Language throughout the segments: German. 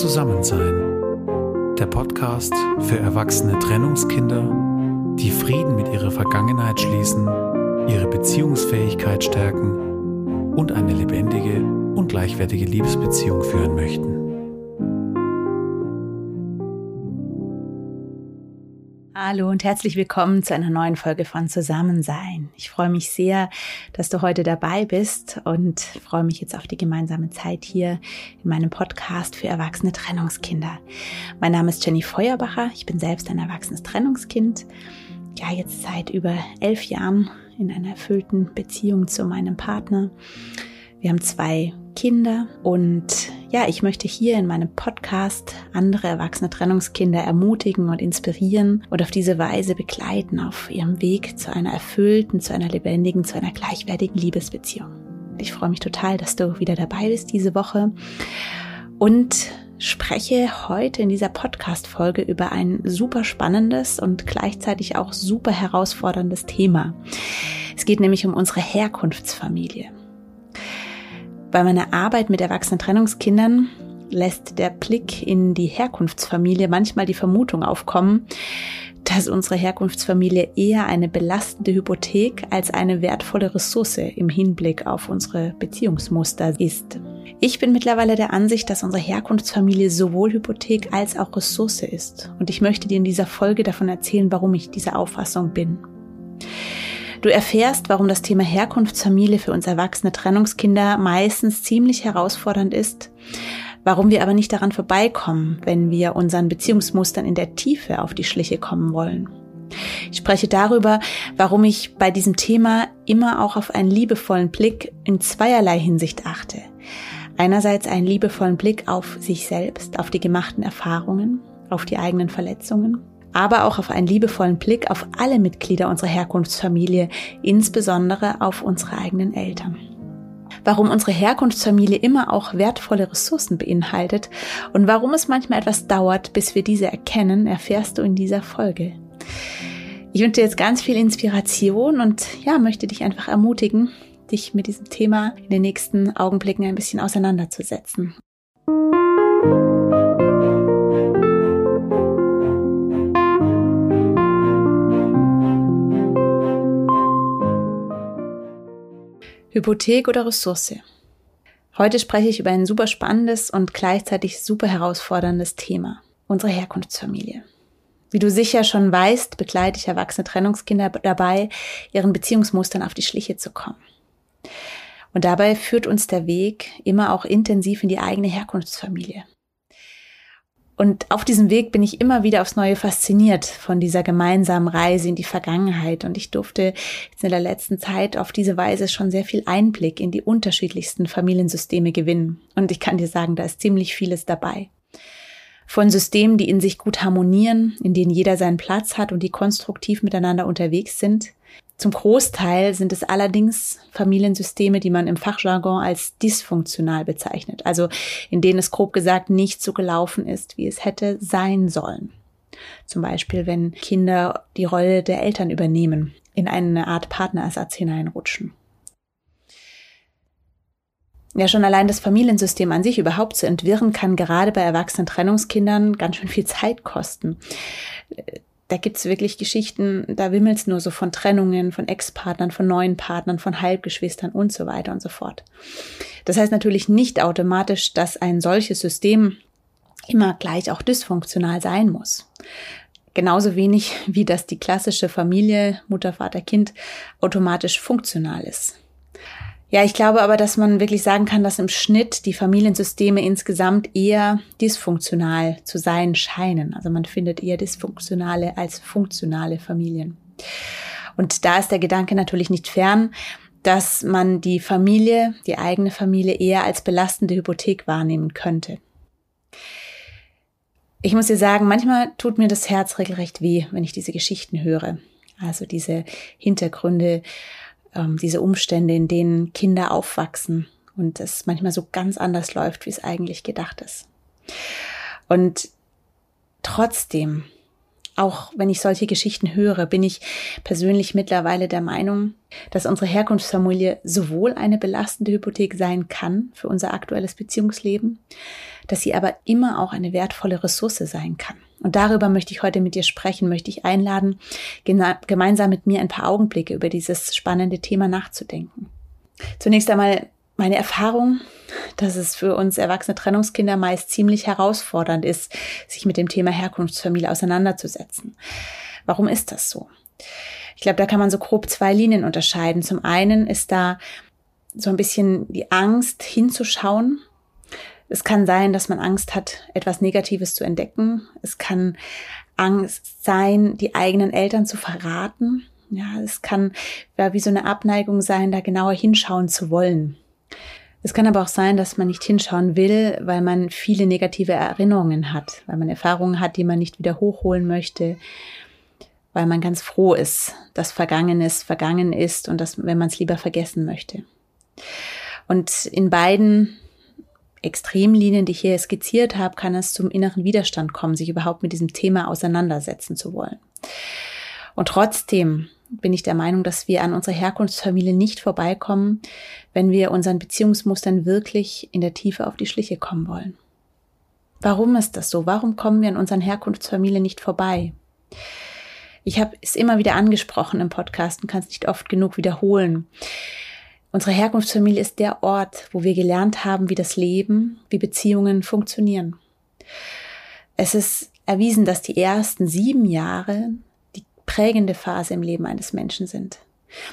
Zusammensein. Der Podcast für erwachsene Trennungskinder, die Frieden mit ihrer Vergangenheit schließen, ihre Beziehungsfähigkeit stärken und eine lebendige und gleichwertige Liebesbeziehung führen möchten. Hallo und herzlich willkommen zu einer neuen Folge von Zusammensein. Ich freue mich sehr, dass du heute dabei bist und freue mich jetzt auf die gemeinsame Zeit hier in meinem Podcast für erwachsene Trennungskinder. Mein Name ist Jenny Feuerbacher. Ich bin selbst ein erwachsenes Trennungskind. Ja, jetzt seit über elf Jahren in einer erfüllten Beziehung zu meinem Partner. Wir haben zwei Kinder und ja, ich möchte hier in meinem Podcast andere erwachsene Trennungskinder ermutigen und inspirieren und auf diese Weise begleiten auf ihrem Weg zu einer erfüllten, zu einer lebendigen, zu einer gleichwertigen Liebesbeziehung. Ich freue mich total, dass du wieder dabei bist diese Woche und spreche heute in dieser Podcast-Folge über ein super spannendes und gleichzeitig auch super herausforderndes Thema. Es geht nämlich um unsere Herkunftsfamilie. Bei meiner Arbeit mit erwachsenen Trennungskindern lässt der Blick in die Herkunftsfamilie manchmal die Vermutung aufkommen, dass unsere Herkunftsfamilie eher eine belastende Hypothek als eine wertvolle Ressource im Hinblick auf unsere Beziehungsmuster ist. Ich bin mittlerweile der Ansicht, dass unsere Herkunftsfamilie sowohl Hypothek als auch Ressource ist. Und ich möchte dir in dieser Folge davon erzählen, warum ich dieser Auffassung bin. Du erfährst, warum das Thema Herkunftsfamilie für uns erwachsene Trennungskinder meistens ziemlich herausfordernd ist, warum wir aber nicht daran vorbeikommen, wenn wir unseren Beziehungsmustern in der Tiefe auf die Schliche kommen wollen. Ich spreche darüber, warum ich bei diesem Thema immer auch auf einen liebevollen Blick in zweierlei Hinsicht achte. Einerseits einen liebevollen Blick auf sich selbst, auf die gemachten Erfahrungen, auf die eigenen Verletzungen aber auch auf einen liebevollen Blick auf alle Mitglieder unserer Herkunftsfamilie, insbesondere auf unsere eigenen Eltern. Warum unsere Herkunftsfamilie immer auch wertvolle Ressourcen beinhaltet und warum es manchmal etwas dauert, bis wir diese erkennen, erfährst du in dieser Folge. Ich wünsche dir jetzt ganz viel Inspiration und ja, möchte dich einfach ermutigen, dich mit diesem Thema in den nächsten Augenblicken ein bisschen auseinanderzusetzen. Hypothek oder Ressource? Heute spreche ich über ein super spannendes und gleichzeitig super herausforderndes Thema. Unsere Herkunftsfamilie. Wie du sicher schon weißt, begleite ich erwachsene Trennungskinder dabei, ihren Beziehungsmustern auf die Schliche zu kommen. Und dabei führt uns der Weg immer auch intensiv in die eigene Herkunftsfamilie. Und auf diesem Weg bin ich immer wieder aufs Neue fasziniert von dieser gemeinsamen Reise in die Vergangenheit. Und ich durfte jetzt in der letzten Zeit auf diese Weise schon sehr viel Einblick in die unterschiedlichsten Familiensysteme gewinnen. Und ich kann dir sagen, da ist ziemlich vieles dabei. Von Systemen, die in sich gut harmonieren, in denen jeder seinen Platz hat und die konstruktiv miteinander unterwegs sind, zum Großteil sind es allerdings Familiensysteme, die man im Fachjargon als dysfunktional bezeichnet, also in denen es grob gesagt nicht so gelaufen ist, wie es hätte sein sollen. Zum Beispiel, wenn Kinder die Rolle der Eltern übernehmen, in eine Art Partnerersatz hineinrutschen. Ja, schon allein das Familiensystem an sich überhaupt zu entwirren, kann gerade bei erwachsenen Trennungskindern ganz schön viel Zeit kosten da gibt's wirklich Geschichten, da wimmelt's nur so von Trennungen, von Ex-Partnern, von neuen Partnern, von Halbgeschwistern und so weiter und so fort. Das heißt natürlich nicht automatisch, dass ein solches System immer gleich auch dysfunktional sein muss. Genauso wenig wie dass die klassische Familie, Mutter, Vater, Kind automatisch funktional ist. Ja, ich glaube aber, dass man wirklich sagen kann, dass im Schnitt die Familiensysteme insgesamt eher dysfunktional zu sein scheinen. Also man findet eher dysfunktionale als funktionale Familien. Und da ist der Gedanke natürlich nicht fern, dass man die Familie, die eigene Familie eher als belastende Hypothek wahrnehmen könnte. Ich muss dir sagen, manchmal tut mir das Herz regelrecht weh, wenn ich diese Geschichten höre. Also diese Hintergründe ähm, diese Umstände, in denen Kinder aufwachsen und es manchmal so ganz anders läuft, wie es eigentlich gedacht ist. Und trotzdem auch wenn ich solche Geschichten höre, bin ich persönlich mittlerweile der Meinung, dass unsere Herkunftsfamilie sowohl eine belastende Hypothek sein kann für unser aktuelles Beziehungsleben, dass sie aber immer auch eine wertvolle Ressource sein kann. Und darüber möchte ich heute mit dir sprechen, möchte ich einladen, gemeinsam mit mir ein paar Augenblicke über dieses spannende Thema nachzudenken. Zunächst einmal meine Erfahrung, dass es für uns erwachsene Trennungskinder meist ziemlich herausfordernd ist, sich mit dem Thema Herkunftsfamilie auseinanderzusetzen. Warum ist das so? Ich glaube, da kann man so grob zwei Linien unterscheiden. Zum einen ist da so ein bisschen die Angst hinzuschauen. Es kann sein, dass man Angst hat, etwas Negatives zu entdecken. Es kann Angst sein, die eigenen Eltern zu verraten. Ja, es kann ja, wie so eine Abneigung sein, da genauer hinschauen zu wollen. Es kann aber auch sein, dass man nicht hinschauen will, weil man viele negative Erinnerungen hat, weil man Erfahrungen hat, die man nicht wieder hochholen möchte, weil man ganz froh ist, dass Vergangenes vergangen ist und dass, wenn man es lieber vergessen möchte. Und in beiden Extremlinien, die ich hier skizziert habe, kann es zum inneren Widerstand kommen, sich überhaupt mit diesem Thema auseinandersetzen zu wollen. Und trotzdem bin ich der Meinung, dass wir an unserer Herkunftsfamilie nicht vorbeikommen, wenn wir unseren Beziehungsmustern wirklich in der Tiefe auf die Schliche kommen wollen. Warum ist das so? Warum kommen wir an unseren Herkunftsfamilien nicht vorbei? Ich habe es immer wieder angesprochen im Podcast und kann es nicht oft genug wiederholen. Unsere Herkunftsfamilie ist der Ort, wo wir gelernt haben, wie das Leben, wie Beziehungen funktionieren. Es ist erwiesen, dass die ersten sieben Jahre prägende Phase im Leben eines Menschen sind.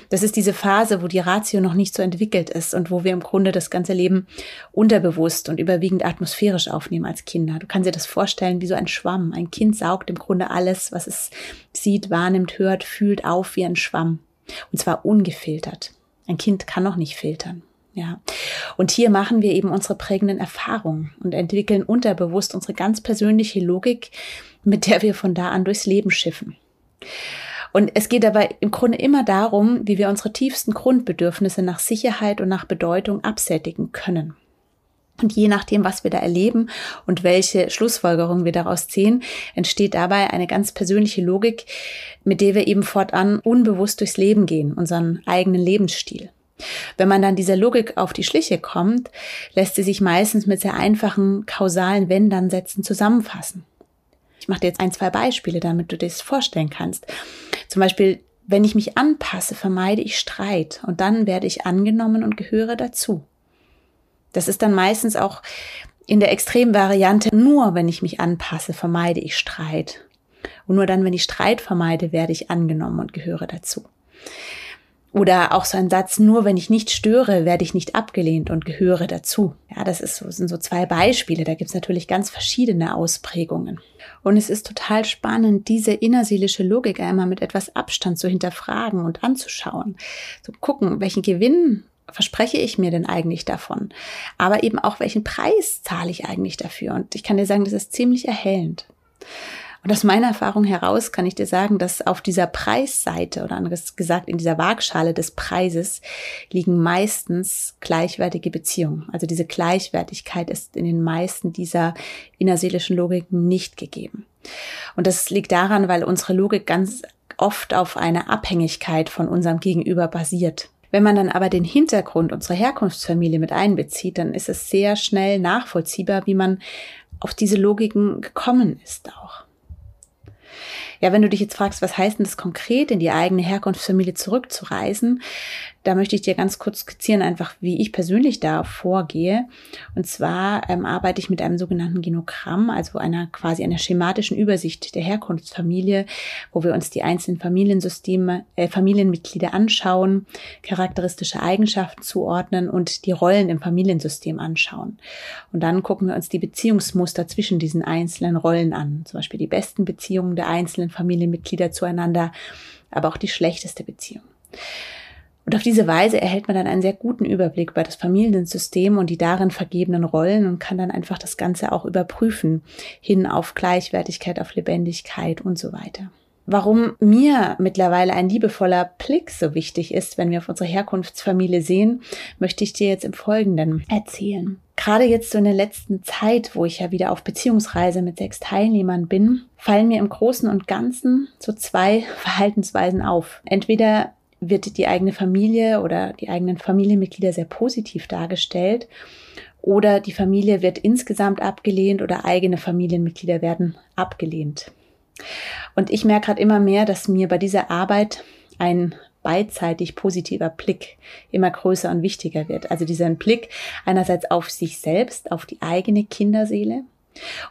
Das ist diese Phase, wo die Ratio noch nicht so entwickelt ist und wo wir im Grunde das ganze Leben unterbewusst und überwiegend atmosphärisch aufnehmen als Kinder. Du kannst dir das vorstellen wie so ein Schwamm. Ein Kind saugt im Grunde alles, was es sieht, wahrnimmt, hört, fühlt auf wie ein Schwamm. Und zwar ungefiltert. Ein Kind kann noch nicht filtern. Ja. Und hier machen wir eben unsere prägenden Erfahrungen und entwickeln unterbewusst unsere ganz persönliche Logik, mit der wir von da an durchs Leben schiffen. Und es geht dabei im Grunde immer darum, wie wir unsere tiefsten Grundbedürfnisse nach Sicherheit und nach Bedeutung absättigen können. Und je nachdem, was wir da erleben und welche Schlussfolgerungen wir daraus ziehen, entsteht dabei eine ganz persönliche Logik, mit der wir eben fortan unbewusst durchs Leben gehen, unseren eigenen Lebensstil. Wenn man dann dieser Logik auf die Schliche kommt, lässt sie sich meistens mit sehr einfachen kausalen Wenn-Dann-Sätzen zusammenfassen. Ich mache dir jetzt ein, zwei Beispiele, damit du dir das vorstellen kannst. Zum Beispiel, wenn ich mich anpasse, vermeide ich Streit und dann werde ich angenommen und gehöre dazu. Das ist dann meistens auch in der Extremvariante, nur wenn ich mich anpasse, vermeide ich Streit. Und nur dann, wenn ich Streit vermeide, werde ich angenommen und gehöre dazu. Oder auch so ein Satz, nur wenn ich nicht störe, werde ich nicht abgelehnt und gehöre dazu. Ja, das ist so, sind so zwei Beispiele. Da gibt's natürlich ganz verschiedene Ausprägungen. Und es ist total spannend, diese innerseelische Logik einmal mit etwas Abstand zu hinterfragen und anzuschauen. Zu gucken, welchen Gewinn verspreche ich mir denn eigentlich davon? Aber eben auch, welchen Preis zahle ich eigentlich dafür? Und ich kann dir sagen, das ist ziemlich erhellend. Und aus meiner Erfahrung heraus kann ich dir sagen, dass auf dieser Preisseite oder anderes gesagt in dieser Waagschale des Preises liegen meistens gleichwertige Beziehungen. Also diese Gleichwertigkeit ist in den meisten dieser innerseelischen Logiken nicht gegeben. Und das liegt daran, weil unsere Logik ganz oft auf einer Abhängigkeit von unserem Gegenüber basiert. Wenn man dann aber den Hintergrund unserer Herkunftsfamilie mit einbezieht, dann ist es sehr schnell nachvollziehbar, wie man auf diese Logiken gekommen ist auch. Ja, wenn du dich jetzt fragst, was heißt denn das konkret, in die eigene Herkunftsfamilie zurückzureisen, da möchte ich dir ganz kurz skizzieren, einfach wie ich persönlich da vorgehe. Und zwar ähm, arbeite ich mit einem sogenannten Genogramm, also einer quasi einer schematischen Übersicht der Herkunftsfamilie, wo wir uns die einzelnen Familiensysteme, äh, Familienmitglieder anschauen, charakteristische Eigenschaften zuordnen und die Rollen im Familiensystem anschauen. Und dann gucken wir uns die Beziehungsmuster zwischen diesen einzelnen Rollen an, zum Beispiel die besten Beziehungen der einzelnen Familienmitglieder zueinander, aber auch die schlechteste Beziehung. Und auf diese Weise erhält man dann einen sehr guten Überblick über das Familiensystem und die darin vergebenen Rollen und kann dann einfach das Ganze auch überprüfen, hin auf Gleichwertigkeit, auf Lebendigkeit und so weiter. warum mir mittlerweile ein liebevoller Blick so wichtig ist, wenn wir auf unsere Herkunftsfamilie sehen, möchte ich dir jetzt im Folgenden erzählen. Gerade jetzt so in der letzten Zeit, wo ich ja wieder auf Beziehungsreise mit sechs Teilnehmern bin, fallen mir im Großen und Ganzen so zwei Verhaltensweisen auf. Entweder wird die eigene Familie oder die eigenen Familienmitglieder sehr positiv dargestellt oder die Familie wird insgesamt abgelehnt oder eigene Familienmitglieder werden abgelehnt. Und ich merke gerade immer mehr, dass mir bei dieser Arbeit ein beidseitig positiver Blick immer größer und wichtiger wird. Also dieser Blick einerseits auf sich selbst, auf die eigene Kinderseele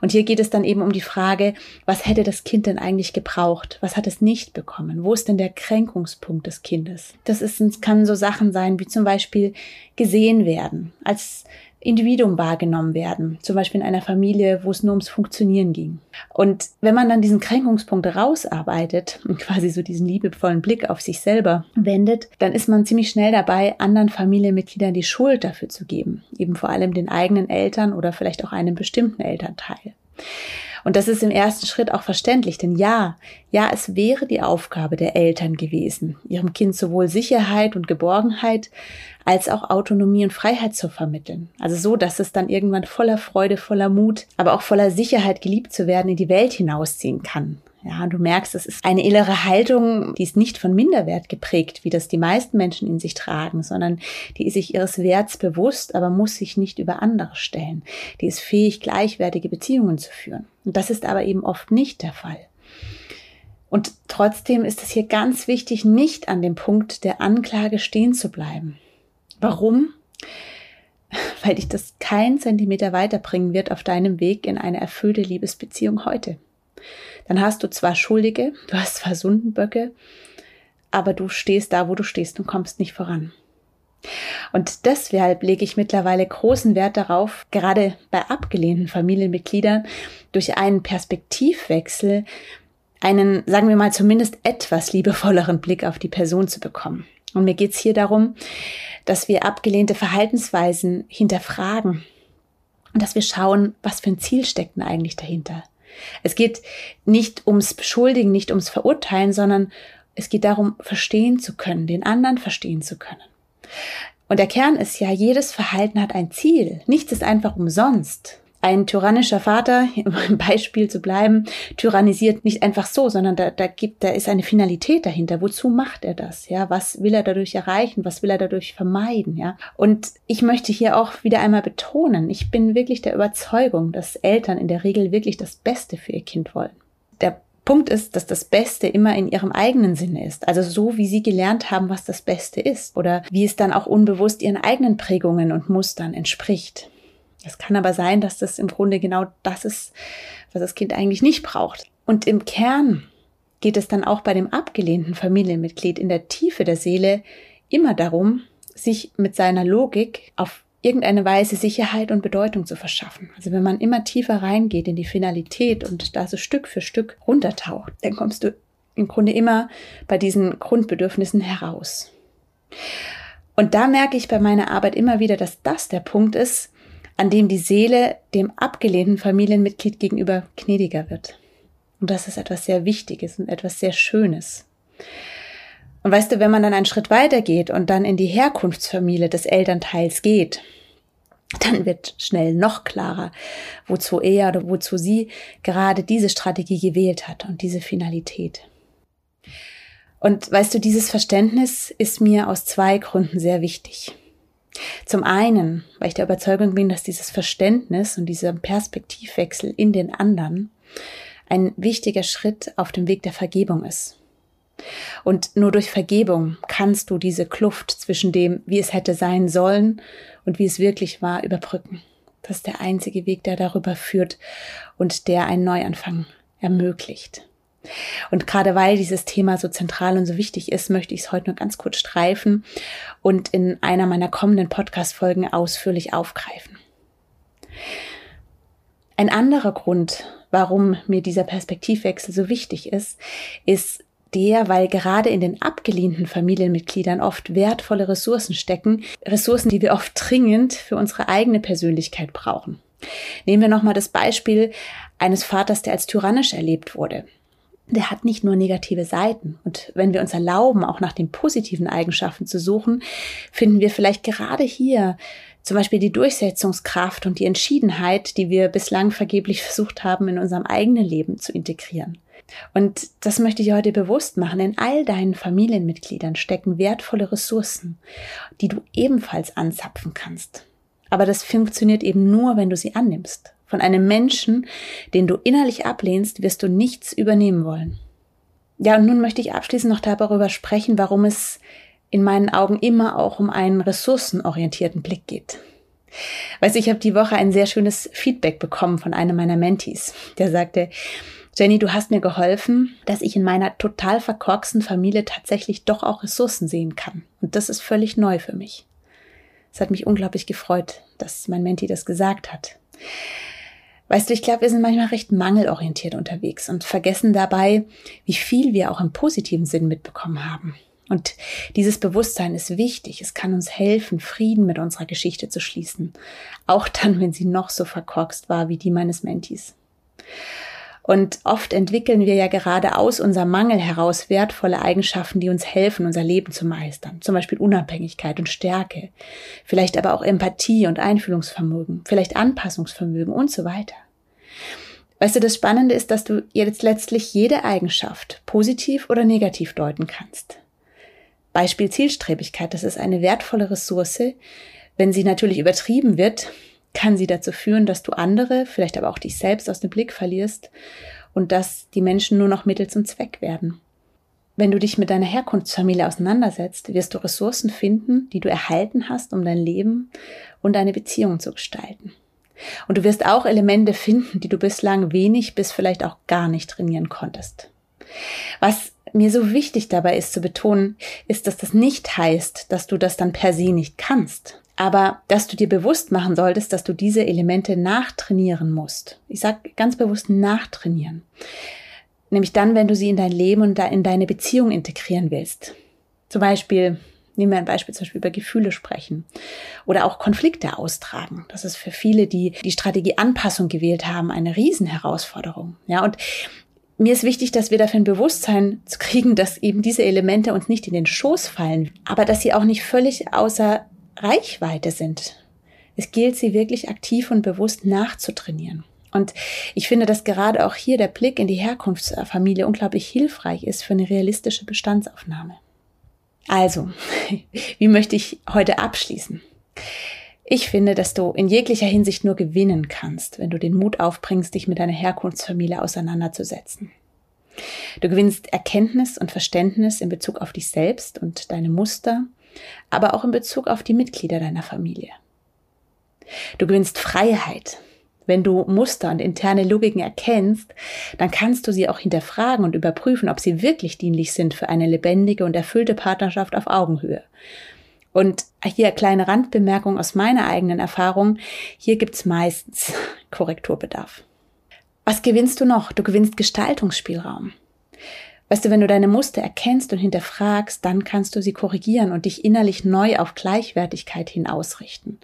und hier geht es dann eben um die Frage, was hätte das Kind denn eigentlich gebraucht? Was hat es nicht bekommen? Wo ist denn der Kränkungspunkt des Kindes? Das ist, kann so Sachen sein, wie zum Beispiel gesehen werden, als Individuum wahrgenommen werden, zum Beispiel in einer Familie, wo es nur ums Funktionieren ging. Und wenn man dann diesen Kränkungspunkt rausarbeitet und quasi so diesen liebevollen Blick auf sich selber wendet, dann ist man ziemlich schnell dabei, anderen Familienmitgliedern die Schuld dafür zu geben, eben vor allem den eigenen Eltern oder vielleicht auch einem bestimmten Elternteil. Und das ist im ersten Schritt auch verständlich, denn ja, ja, es wäre die Aufgabe der Eltern gewesen, ihrem Kind sowohl Sicherheit und Geborgenheit als auch Autonomie und Freiheit zu vermitteln. Also so, dass es dann irgendwann voller Freude, voller Mut, aber auch voller Sicherheit geliebt zu werden in die Welt hinausziehen kann. Ja, du merkst, es ist eine innere Haltung, die ist nicht von Minderwert geprägt, wie das die meisten Menschen in sich tragen, sondern die ist sich ihres Werts bewusst, aber muss sich nicht über andere stellen. Die ist fähig, gleichwertige Beziehungen zu führen. Und das ist aber eben oft nicht der Fall. Und trotzdem ist es hier ganz wichtig, nicht an dem Punkt der Anklage stehen zu bleiben. Warum? Weil dich das kein Zentimeter weiterbringen wird auf deinem Weg in eine erfüllte Liebesbeziehung heute dann hast du zwar Schuldige, du hast zwar Sündenböcke, aber du stehst da, wo du stehst und kommst nicht voran. Und deshalb lege ich mittlerweile großen Wert darauf, gerade bei abgelehnten Familienmitgliedern durch einen Perspektivwechsel einen, sagen wir mal, zumindest etwas liebevolleren Blick auf die Person zu bekommen. Und mir geht es hier darum, dass wir abgelehnte Verhaltensweisen hinterfragen und dass wir schauen, was für ein Ziel steckt denn eigentlich dahinter. Es geht nicht ums Beschuldigen, nicht ums Verurteilen, sondern es geht darum, verstehen zu können, den anderen verstehen zu können. Und der Kern ist ja, jedes Verhalten hat ein Ziel. Nichts ist einfach umsonst. Ein tyrannischer Vater, um im Beispiel zu bleiben, tyrannisiert nicht einfach so, sondern da, da gibt, da ist eine Finalität dahinter. Wozu macht er das? Ja, was will er dadurch erreichen? Was will er dadurch vermeiden? Ja, und ich möchte hier auch wieder einmal betonen, ich bin wirklich der Überzeugung, dass Eltern in der Regel wirklich das Beste für ihr Kind wollen. Der Punkt ist, dass das Beste immer in ihrem eigenen Sinne ist. Also so, wie sie gelernt haben, was das Beste ist. Oder wie es dann auch unbewusst ihren eigenen Prägungen und Mustern entspricht. Es kann aber sein, dass das im Grunde genau das ist, was das Kind eigentlich nicht braucht. Und im Kern geht es dann auch bei dem abgelehnten Familienmitglied in der Tiefe der Seele immer darum, sich mit seiner Logik auf irgendeine Weise Sicherheit und Bedeutung zu verschaffen. Also wenn man immer tiefer reingeht in die Finalität und da so Stück für Stück runtertaucht, dann kommst du im Grunde immer bei diesen Grundbedürfnissen heraus. Und da merke ich bei meiner Arbeit immer wieder, dass das der Punkt ist, an dem die Seele dem abgelehnten Familienmitglied gegenüber gnädiger wird. Und das ist etwas sehr Wichtiges und etwas sehr Schönes. Und weißt du, wenn man dann einen Schritt weiter geht und dann in die Herkunftsfamilie des Elternteils geht, dann wird schnell noch klarer, wozu er oder wozu sie gerade diese Strategie gewählt hat und diese Finalität. Und weißt du, dieses Verständnis ist mir aus zwei Gründen sehr wichtig. Zum einen, weil ich der Überzeugung bin, dass dieses Verständnis und dieser Perspektivwechsel in den anderen ein wichtiger Schritt auf dem Weg der Vergebung ist. Und nur durch Vergebung kannst du diese Kluft zwischen dem, wie es hätte sein sollen und wie es wirklich war, überbrücken. Das ist der einzige Weg, der darüber führt und der einen Neuanfang ermöglicht. Und gerade weil dieses Thema so zentral und so wichtig ist, möchte ich es heute nur ganz kurz streifen und in einer meiner kommenden Podcast-Folgen ausführlich aufgreifen. Ein anderer Grund, warum mir dieser Perspektivwechsel so wichtig ist, ist der, weil gerade in den abgelehnten Familienmitgliedern oft wertvolle Ressourcen stecken, Ressourcen, die wir oft dringend für unsere eigene Persönlichkeit brauchen. Nehmen wir nochmal das Beispiel eines Vaters, der als tyrannisch erlebt wurde der hat nicht nur negative Seiten. Und wenn wir uns erlauben, auch nach den positiven Eigenschaften zu suchen, finden wir vielleicht gerade hier zum Beispiel die Durchsetzungskraft und die Entschiedenheit, die wir bislang vergeblich versucht haben, in unserem eigenen Leben zu integrieren. Und das möchte ich heute bewusst machen. In all deinen Familienmitgliedern stecken wertvolle Ressourcen, die du ebenfalls anzapfen kannst. Aber das funktioniert eben nur, wenn du sie annimmst. Von einem Menschen, den du innerlich ablehnst, wirst du nichts übernehmen wollen. Ja, und nun möchte ich abschließend noch darüber sprechen, warum es in meinen Augen immer auch um einen ressourcenorientierten Blick geht. Weißt du, ich habe die Woche ein sehr schönes Feedback bekommen von einem meiner Mentees. Der sagte, Jenny, du hast mir geholfen, dass ich in meiner total verkorksten Familie tatsächlich doch auch Ressourcen sehen kann. Und das ist völlig neu für mich. Es hat mich unglaublich gefreut, dass mein Menti das gesagt hat. Weißt du, ich glaube, wir sind manchmal recht mangelorientiert unterwegs und vergessen dabei, wie viel wir auch im positiven Sinn mitbekommen haben. Und dieses Bewusstsein ist wichtig. Es kann uns helfen, Frieden mit unserer Geschichte zu schließen. Auch dann, wenn sie noch so verkorkst war wie die meines Mentis. Und oft entwickeln wir ja gerade aus unserem Mangel heraus wertvolle Eigenschaften, die uns helfen, unser Leben zu meistern. Zum Beispiel Unabhängigkeit und Stärke. Vielleicht aber auch Empathie und Einfühlungsvermögen. Vielleicht Anpassungsvermögen und so weiter. Weißt du, das Spannende ist, dass du jetzt letztlich jede Eigenschaft positiv oder negativ deuten kannst. Beispiel Zielstrebigkeit, das ist eine wertvolle Ressource. Wenn sie natürlich übertrieben wird, kann sie dazu führen, dass du andere, vielleicht aber auch dich selbst aus dem Blick verlierst und dass die Menschen nur noch Mittel zum Zweck werden. Wenn du dich mit deiner Herkunftsfamilie auseinandersetzt, wirst du Ressourcen finden, die du erhalten hast, um dein Leben und deine Beziehung zu gestalten. Und du wirst auch Elemente finden, die du bislang wenig bis vielleicht auch gar nicht trainieren konntest. Was mir so wichtig dabei ist zu betonen, ist, dass das nicht heißt, dass du das dann per se nicht kannst. Aber dass du dir bewusst machen solltest, dass du diese Elemente nachtrainieren musst. Ich sage ganz bewusst nachtrainieren. Nämlich dann, wenn du sie in dein Leben und in deine Beziehung integrieren willst. Zum Beispiel, nehmen wir ein Beispiel, zum Beispiel über Gefühle sprechen. Oder auch Konflikte austragen. Das ist für viele, die die Strategie Anpassung gewählt haben, eine Riesenherausforderung. Ja, und mir ist wichtig, dass wir dafür ein Bewusstsein kriegen, dass eben diese Elemente uns nicht in den Schoß fallen, aber dass sie auch nicht völlig außer Reichweite sind. Es gilt, sie wirklich aktiv und bewusst nachzutrainieren. Und ich finde, dass gerade auch hier der Blick in die Herkunftsfamilie unglaublich hilfreich ist für eine realistische Bestandsaufnahme. Also, wie möchte ich heute abschließen? Ich finde, dass du in jeglicher Hinsicht nur gewinnen kannst, wenn du den Mut aufbringst, dich mit deiner Herkunftsfamilie auseinanderzusetzen. Du gewinnst Erkenntnis und Verständnis in Bezug auf dich selbst und deine Muster, aber auch in Bezug auf die Mitglieder deiner Familie. Du gewinnst Freiheit. Wenn du Muster und interne Logiken erkennst, dann kannst du sie auch hinterfragen und überprüfen, ob sie wirklich dienlich sind für eine lebendige und erfüllte Partnerschaft auf Augenhöhe und hier kleine Randbemerkung aus meiner eigenen Erfahrung. Hier gibt's meistens Korrekturbedarf. Was gewinnst du noch? Du gewinnst Gestaltungsspielraum. Weißt du, wenn du deine Muster erkennst und hinterfragst, dann kannst du sie korrigieren und dich innerlich neu auf Gleichwertigkeit hin ausrichten.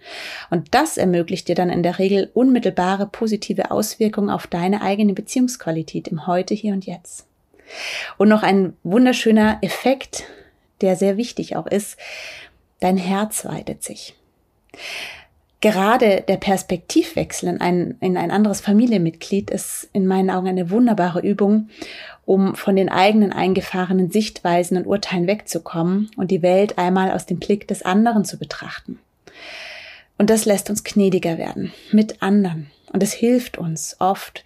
Und das ermöglicht dir dann in der Regel unmittelbare positive Auswirkungen auf deine eigene Beziehungsqualität im Heute, hier und jetzt. Und noch ein wunderschöner Effekt, der sehr wichtig auch ist, Dein Herz weitet sich. Gerade der Perspektivwechsel in ein, in ein anderes Familienmitglied ist in meinen Augen eine wunderbare Übung, um von den eigenen eingefahrenen Sichtweisen und Urteilen wegzukommen und die Welt einmal aus dem Blick des anderen zu betrachten. Und das lässt uns gnädiger werden mit anderen. Und es hilft uns oft,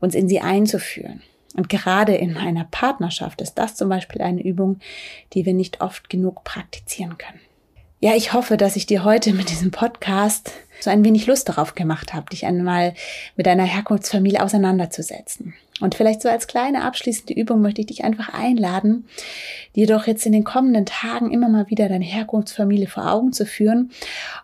uns in sie einzuführen. Und gerade in einer Partnerschaft ist das zum Beispiel eine Übung, die wir nicht oft genug praktizieren können. Ja, ich hoffe, dass ich dir heute mit diesem Podcast so ein wenig Lust darauf gemacht habe, dich einmal mit deiner Herkunftsfamilie auseinanderzusetzen. Und vielleicht so als kleine abschließende Übung möchte ich dich einfach einladen, dir doch jetzt in den kommenden Tagen immer mal wieder deine Herkunftsfamilie vor Augen zu führen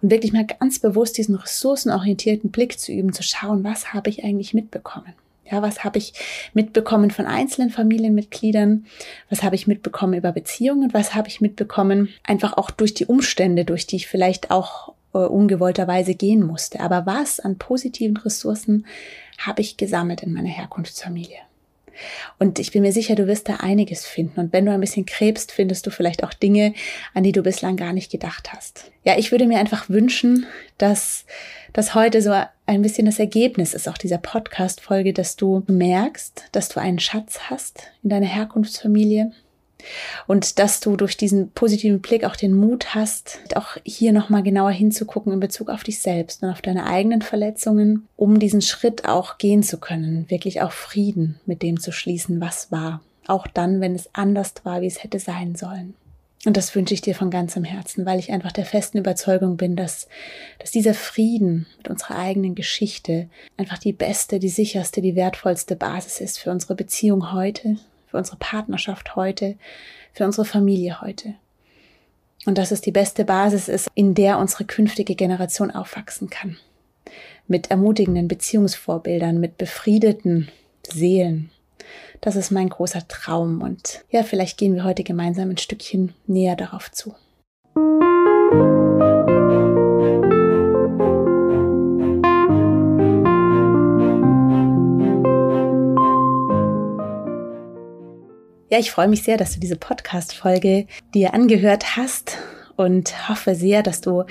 und wirklich mal ganz bewusst diesen ressourcenorientierten Blick zu üben, zu schauen, was habe ich eigentlich mitbekommen. Ja, was habe ich mitbekommen von einzelnen Familienmitgliedern? Was habe ich mitbekommen über Beziehungen? Was habe ich mitbekommen einfach auch durch die Umstände, durch die ich vielleicht auch äh, ungewollterweise gehen musste? Aber was an positiven Ressourcen habe ich gesammelt in meiner Herkunftsfamilie? Und ich bin mir sicher, du wirst da einiges finden. Und wenn du ein bisschen krebst, findest du vielleicht auch Dinge, an die du bislang gar nicht gedacht hast. Ja, ich würde mir einfach wünschen, dass das heute so ein bisschen das Ergebnis ist, auch dieser Podcast-Folge, dass du merkst, dass du einen Schatz hast in deiner Herkunftsfamilie, und dass du durch diesen positiven Blick auch den Mut hast, auch hier nochmal genauer hinzugucken in Bezug auf dich selbst und auf deine eigenen Verletzungen, um diesen Schritt auch gehen zu können, wirklich auch Frieden mit dem zu schließen, was war. Auch dann, wenn es anders war, wie es hätte sein sollen. Und das wünsche ich dir von ganzem Herzen, weil ich einfach der festen Überzeugung bin, dass, dass dieser Frieden mit unserer eigenen Geschichte einfach die beste, die sicherste, die wertvollste Basis ist für unsere Beziehung heute für unsere Partnerschaft heute, für unsere Familie heute. Und dass es die beste Basis ist, in der unsere künftige Generation aufwachsen kann. Mit ermutigenden Beziehungsvorbildern, mit befriedeten Seelen. Das ist mein großer Traum und ja, vielleicht gehen wir heute gemeinsam ein Stückchen näher darauf zu. Ja, ich freue mich sehr, dass du diese Podcast-Folge dir angehört hast und hoffe sehr, dass du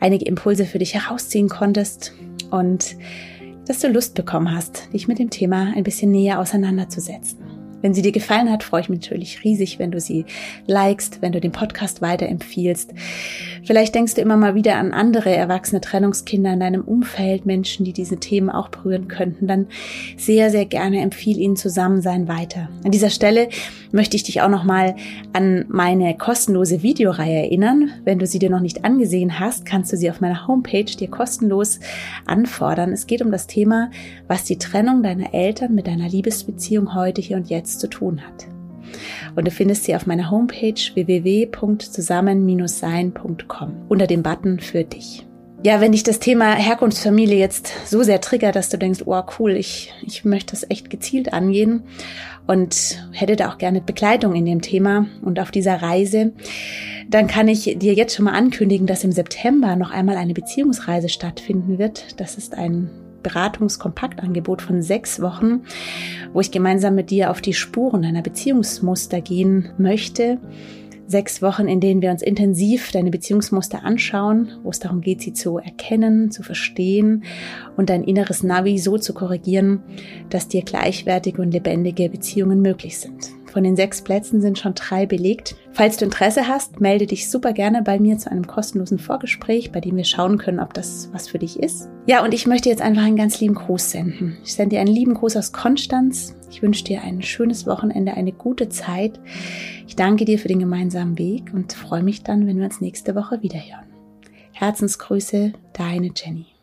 einige Impulse für dich herausziehen konntest und dass du Lust bekommen hast, dich mit dem Thema ein bisschen näher auseinanderzusetzen. Wenn sie dir gefallen hat, freue ich mich natürlich riesig, wenn du sie likest, wenn du den Podcast weiterempfiehlst. Vielleicht denkst du immer mal wieder an andere erwachsene Trennungskinder in deinem Umfeld, Menschen, die diese Themen auch berühren könnten. Dann sehr, sehr gerne empfiehl ihnen Zusammensein weiter. An dieser Stelle möchte ich dich auch nochmal an meine kostenlose Videoreihe erinnern. Wenn du sie dir noch nicht angesehen hast, kannst du sie auf meiner Homepage dir kostenlos anfordern. Es geht um das Thema, was die Trennung deiner Eltern mit deiner Liebesbeziehung heute, hier und jetzt zu tun hat. Und du findest sie auf meiner Homepage www.zusammen-sein.com unter dem Button für dich. Ja, wenn dich das Thema Herkunftsfamilie jetzt so sehr triggert, dass du denkst, oh cool, ich, ich möchte das echt gezielt angehen und hätte da auch gerne Begleitung in dem Thema und auf dieser Reise, dann kann ich dir jetzt schon mal ankündigen, dass im September noch einmal eine Beziehungsreise stattfinden wird. Das ist ein Beratungskompaktangebot von sechs Wochen, wo ich gemeinsam mit dir auf die Spuren deiner Beziehungsmuster gehen möchte. Sechs Wochen, in denen wir uns intensiv deine Beziehungsmuster anschauen, wo es darum geht, sie zu erkennen, zu verstehen und dein inneres Navi so zu korrigieren, dass dir gleichwertige und lebendige Beziehungen möglich sind. Von den sechs Plätzen sind schon drei belegt. Falls du Interesse hast, melde dich super gerne bei mir zu einem kostenlosen Vorgespräch, bei dem wir schauen können, ob das was für dich ist. Ja, und ich möchte jetzt einfach einen ganz lieben Gruß senden. Ich sende dir einen lieben Gruß aus Konstanz. Ich wünsche dir ein schönes Wochenende, eine gute Zeit. Ich danke dir für den gemeinsamen Weg und freue mich dann, wenn wir uns nächste Woche wiederhören. Herzensgrüße, deine Jenny.